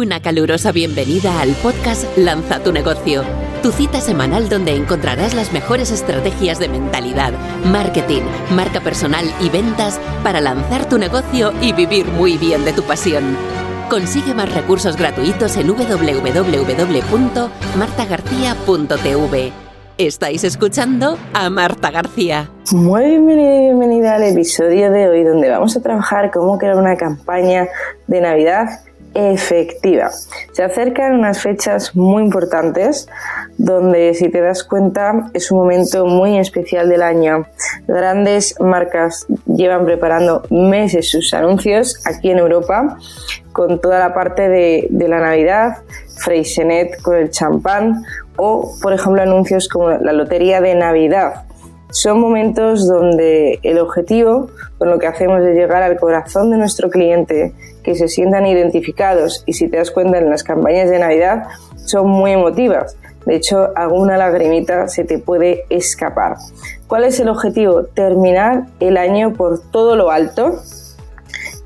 Una calurosa bienvenida al podcast Lanza tu negocio, tu cita semanal donde encontrarás las mejores estrategias de mentalidad, marketing, marca personal y ventas para lanzar tu negocio y vivir muy bien de tu pasión. Consigue más recursos gratuitos en www.martagarcía.tv. Estáis escuchando a Marta García. Muy bienvenida bienvenida al episodio de hoy donde vamos a trabajar cómo crear una campaña de Navidad efectiva. Se acercan unas fechas muy importantes donde si te das cuenta es un momento muy especial del año. Grandes marcas llevan preparando meses sus anuncios aquí en Europa con toda la parte de, la Navidad, Freysenet con el champán o por ejemplo anuncios como la Lotería de Navidad son momentos donde el objetivo con lo que hacemos es llegar al corazón de nuestro cliente, que se sientan identificados y si te das cuenta en las campañas de Navidad son muy emotivas. De hecho, alguna lagrimita se te puede escapar. ¿Cuál es el objetivo? Terminar el año por todo lo alto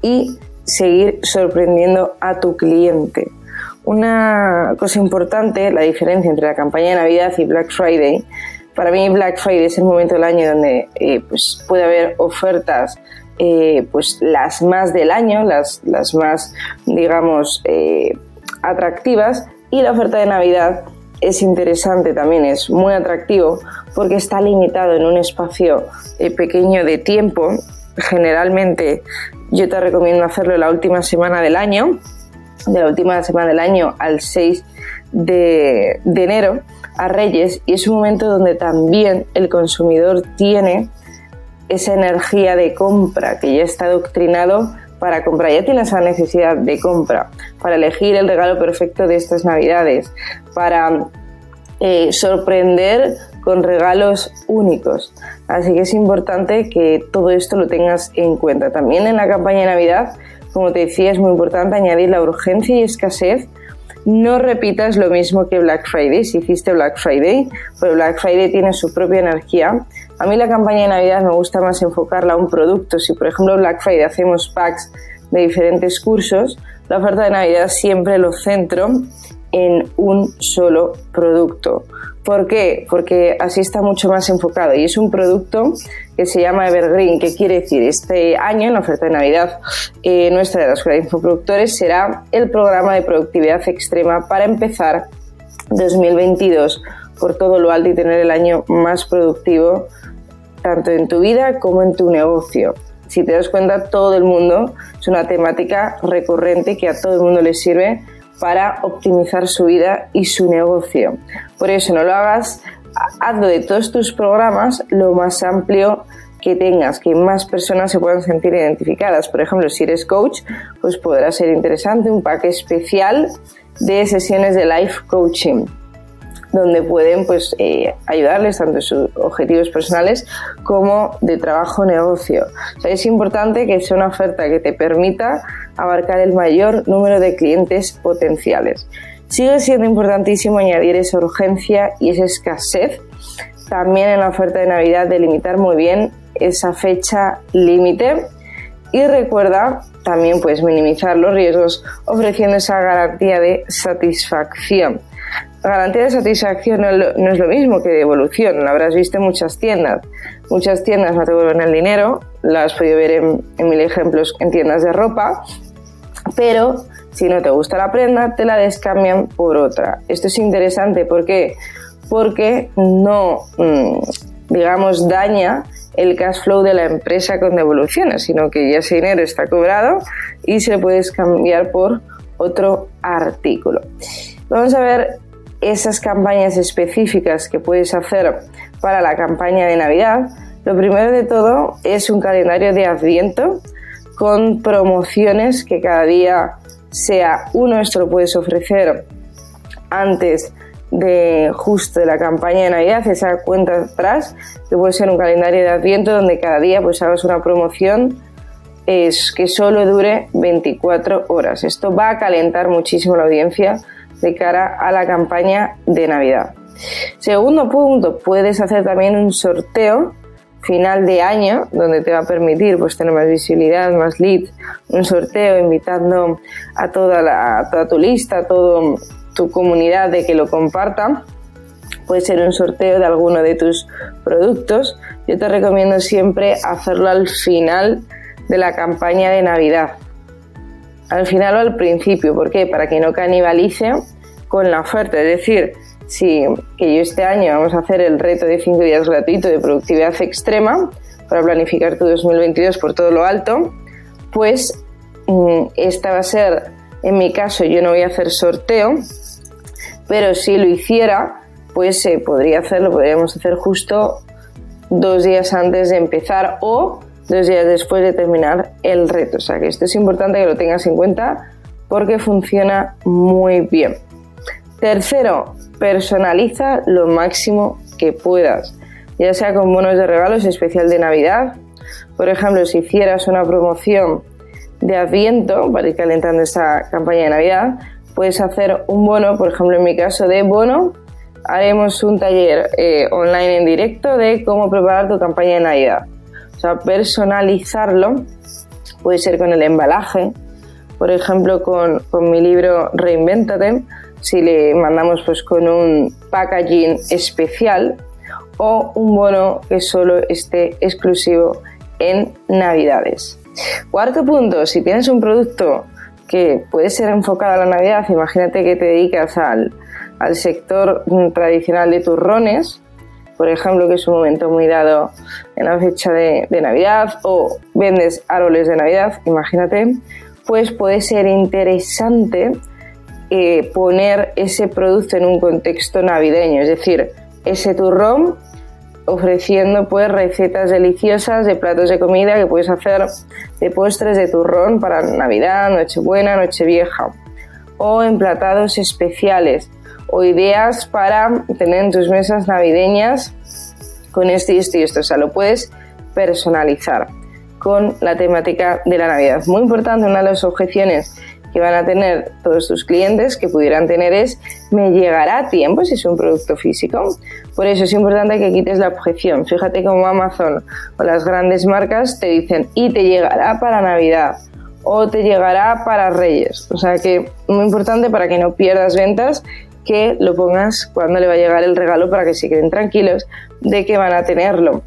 y seguir sorprendiendo a tu cliente. Una cosa importante, la diferencia entre la campaña de Navidad y Black Friday, para mí Black Friday es el momento del año donde eh, pues puede haber ofertas eh, pues las más del año, las, las más digamos eh, atractivas y la oferta de Navidad es interesante también, es muy atractivo porque está limitado en un espacio pequeño de tiempo. Generalmente yo te recomiendo hacerlo la última semana del año, de la última semana del año al 6 de, de enero a Reyes y es un momento donde también el consumidor tiene esa energía de compra que ya está adoctrinado para comprar, ya tiene esa necesidad de compra, para elegir el regalo perfecto de estas navidades, para eh, sorprender con regalos únicos. Así que es importante que todo esto lo tengas en cuenta. También en la campaña de Navidad, como te decía, es muy importante añadir la urgencia y escasez no repitas lo mismo que Black Friday. Si hiciste Black Friday, pero Black Friday tiene su propia energía. A mí la campaña de Navidad me gusta más enfocarla a un producto. Si por ejemplo Black Friday hacemos packs de diferentes cursos, la oferta de Navidad siempre lo centro en un solo producto. ¿Por qué? Porque así está mucho más enfocado y es un producto que se llama Evergreen, que quiere decir este año en la oferta de Navidad eh, nuestra de la Escuela de Infoproductores será el programa de productividad extrema para empezar 2022 por todo lo alto y tener el año más productivo tanto en tu vida como en tu negocio. Si te das cuenta, todo el mundo es una temática recurrente que a todo el mundo le sirve para optimizar su vida y su negocio. Por eso no lo hagas, hazlo de todos tus programas lo más amplio que tengas, que más personas se puedan sentir identificadas. Por ejemplo, si eres coach, pues podrá ser interesante un pack especial de sesiones de life coaching donde pueden pues, eh, ayudarles tanto en sus objetivos personales como de trabajo negocio. es importante que sea una oferta que te permita abarcar el mayor número de clientes potenciales. Sigue siendo importantísimo añadir esa urgencia y esa escasez. También en la oferta de Navidad delimitar muy bien esa fecha límite y recuerda también pues minimizar los riesgos ofreciendo esa garantía de satisfacción. Garantía de satisfacción no es lo mismo que de evolución, lo habrás visto en muchas tiendas. Muchas tiendas no te devuelven el dinero, lo has podido ver en, en mil ejemplos en tiendas de ropa, pero si no te gusta la prenda, te la descambian por otra. Esto es interesante, ¿por qué? Porque no, mm, digamos, daña el cash flow de la empresa con devoluciones, sino que ya ese dinero está cobrado y se le puedes cambiar por otro artículo. Vamos a ver esas campañas específicas que puedes hacer para la campaña de Navidad. Lo primero de todo es un calendario de Adviento con promociones que cada día sea uno, esto lo puedes ofrecer antes de justo de la campaña de Navidad, esa cuenta atrás, que puede ser un calendario de Adviento donde cada día pues hagas una promoción es que solo dure 24 horas. Esto va a calentar muchísimo la audiencia de cara a la campaña de Navidad. Segundo punto, puedes hacer también un sorteo final de año, donde te va a permitir pues, tener más visibilidad, más leads, un sorteo invitando a toda, la, toda tu lista, a toda tu comunidad de que lo comparta. Puede ser un sorteo de alguno de tus productos. Yo te recomiendo siempre hacerlo al final de la campaña de Navidad. Al final o al principio, ¿por qué? Para que no canibalice con la oferta. Es decir, si que yo este año vamos a hacer el reto de 5 días gratuito de productividad extrema para planificar tu 2022 por todo lo alto, pues mm, esta va a ser, en mi caso, yo no voy a hacer sorteo, pero si lo hiciera, pues se podría hacerlo, podríamos hacer justo dos días antes de empezar o dos días después de terminar el reto. O sea que esto es importante que lo tengas en cuenta porque funciona muy bien. Tercero, personaliza lo máximo que puedas, ya sea con bonos de regalos especial de Navidad. Por ejemplo, si hicieras una promoción de Adviento para ir calentando esta campaña de Navidad, puedes hacer un bono, por ejemplo, en mi caso de bono, haremos un taller eh, online en directo de cómo preparar tu campaña de Navidad. O sea, personalizarlo puede ser con el embalaje, por ejemplo, con, con mi libro Reinventate, si le mandamos pues con un packaging especial o un bono que solo esté exclusivo en Navidades. Cuarto punto, si tienes un producto que puede ser enfocado a la Navidad, imagínate que te dedicas al, sector tradicional de turrones, por ejemplo, que es un momento muy dado en la fecha de, de Navidad, o vendes árboles de Navidad, imagínate, pues puede ser interesante eh, poner ese producto en un contexto navideño, es decir, ese turrón ofreciendo pues recetas deliciosas de platos de comida que puedes hacer de postres de turrón para Navidad, Nochebuena, Nochevieja o emplatados especiales o ideas para tener en tus mesas navideñas con esto esto y esto, o sea, lo puedes personalizar con la temática de la Navidad. Muy importante, una de las objeciones que van a tener todos tus clientes que pudieran tener es me llegará a tiempo si es un producto físico. Por eso es importante que quites la objeción. Fíjate cómo Amazon o las grandes marcas te dicen y te llegará para Navidad o te llegará para Reyes. O sea que muy importante para que no pierdas ventas que lo pongas cuando le va a llegar el regalo para que se queden tranquilos de que van a tenerlo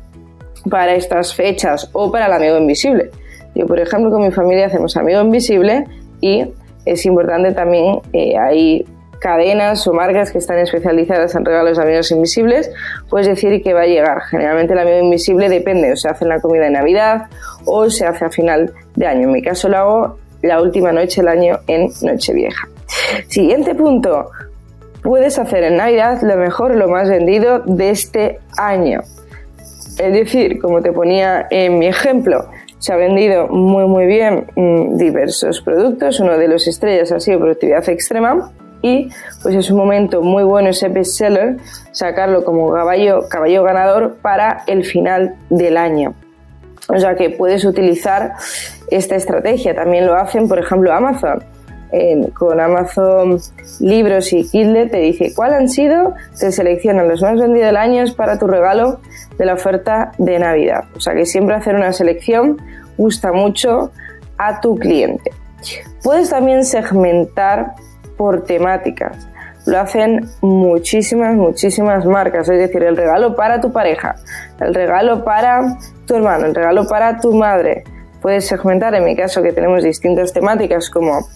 para estas fechas o para el amigo invisible. Yo, por ejemplo, con mi familia hacemos amigo invisible y es importante también, eh, hay cadenas o marcas que están especializadas en regalos de amigos invisibles, puedes decir que va a llegar. Generalmente el amigo invisible depende, o se hace en la comida de Navidad o se hace a final de año. En mi caso lo hago la última noche del año en Nochevieja. Siguiente punto, puedes hacer en Navidad lo mejor, lo más vendido de este año. Es decir, como te ponía en mi ejemplo, se ha vendido muy muy bien mm, diversos productos. Uno de los estrellas ha sido productividad extrema y pues es un momento muy bueno ese bestseller sacarlo como caballo, caballo ganador para el final del año. O sea que puedes utilizar esta estrategia. También lo hacen, por ejemplo, Amazon. Con Amazon Libros y Kindle te dice cuál han sido, te seleccionan los más vendidos del año para tu regalo de la oferta de Navidad. O sea que siempre hacer una selección gusta mucho a tu cliente. Puedes también segmentar por temáticas. Lo hacen muchísimas, muchísimas marcas. Es decir, el regalo para tu pareja, el regalo para tu hermano, el regalo para tu madre. Puedes segmentar, en mi caso que tenemos distintas temáticas como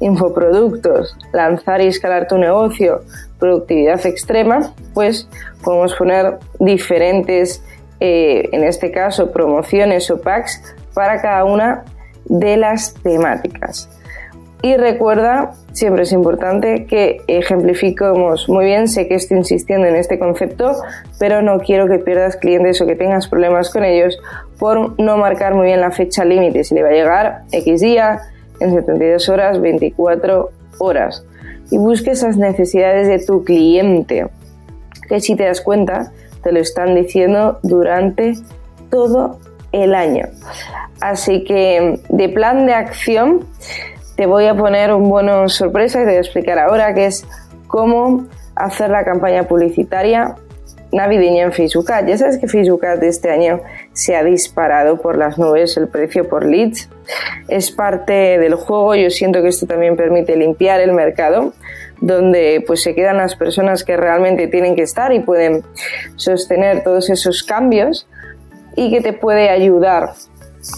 infoproductos, lanzar y escalar tu negocio, productividad extrema, pues podemos poner diferentes, eh, en este caso, promociones o packs para cada una de las temáticas. Y recuerda, siempre es importante que ejemplifiquemos muy bien, sé que estoy insistiendo en este concepto, pero no quiero que pierdas clientes o que tengas problemas con ellos por no marcar muy bien la fecha límite, si le va a llegar X día, en 72 horas, 24 horas. Y busque esas necesidades de tu cliente, que si te das cuenta, te lo están diciendo durante todo el año. Así que de plan de acción te voy a poner un bono sorpresa que te voy a explicar ahora, que es cómo hacer la campaña publicitaria navideña en Ads. Ya sabes que Facebook Ads este año se ha disparado por las nubes el precio por leads. Es parte del juego. Yo siento que esto también permite limpiar el mercado donde pues se quedan las personas que realmente tienen que estar y pueden sostener todos esos cambios y que te puede ayudar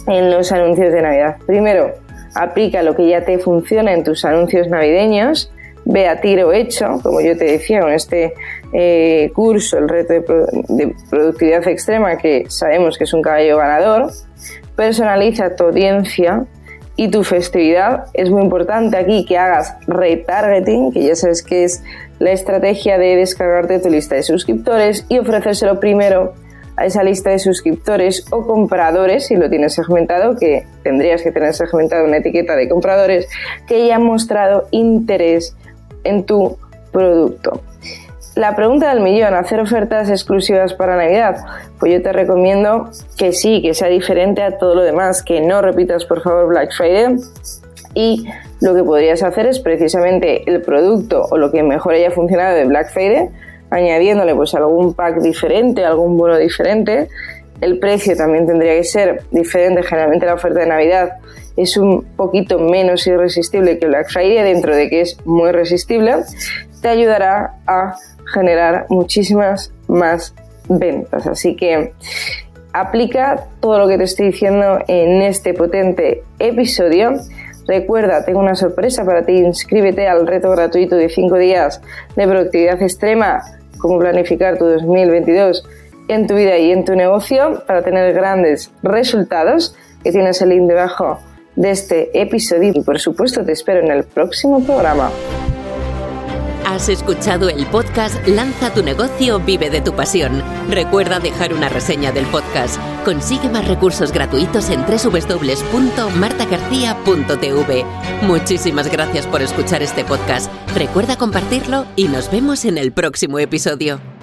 en los anuncios de Navidad. Primero, aplica lo que ya te funciona en tus anuncios navideños, ve a tiro hecho, como yo te decía, con este eh, curso, el reto de, productividad extrema, que sabemos que es un caballo ganador, personaliza tu audiencia y tu festividad. Es muy importante aquí que hagas retargeting, que ya sabes que es la estrategia de descargarte tu lista de suscriptores y ofrecérselo primero a esa lista de suscriptores o compradores, si lo tienes segmentado, que tendrías que tener segmentado una etiqueta de compradores que ya han mostrado interés en tu producto. La pregunta del millón, ¿hacer ofertas exclusivas para Navidad? Pues yo te recomiendo que sí, que sea diferente a todo lo demás, que no repitas por favor Black Friday y lo que podrías hacer es precisamente el producto o lo que mejor haya funcionado de Black Friday, añadiéndole pues algún pack diferente, algún bono diferente. El precio también tendría que ser diferente. Generalmente la oferta de Navidad es un poquito menos irresistible que Black Friday, dentro de que es muy resistible. Te ayudará a generar muchísimas más ventas. Así que aplica todo lo que te estoy diciendo en este potente episodio. Recuerda, tengo una sorpresa para ti. Inscríbete al reto gratuito de 5 días de productividad extrema cómo planificar tu 2022 en tu vida y en tu negocio para tener grandes resultados, que tienes el link debajo de este episodio y por supuesto te espero en el próximo programa. Has escuchado el podcast Lanza tu negocio, vive de tu pasión. Recuerda dejar una reseña del podcast. Consigue más recursos gratuitos en www.martagarcía.tv. Muchísimas gracias por escuchar este podcast. Recuerda compartirlo y nos vemos en el próximo episodio.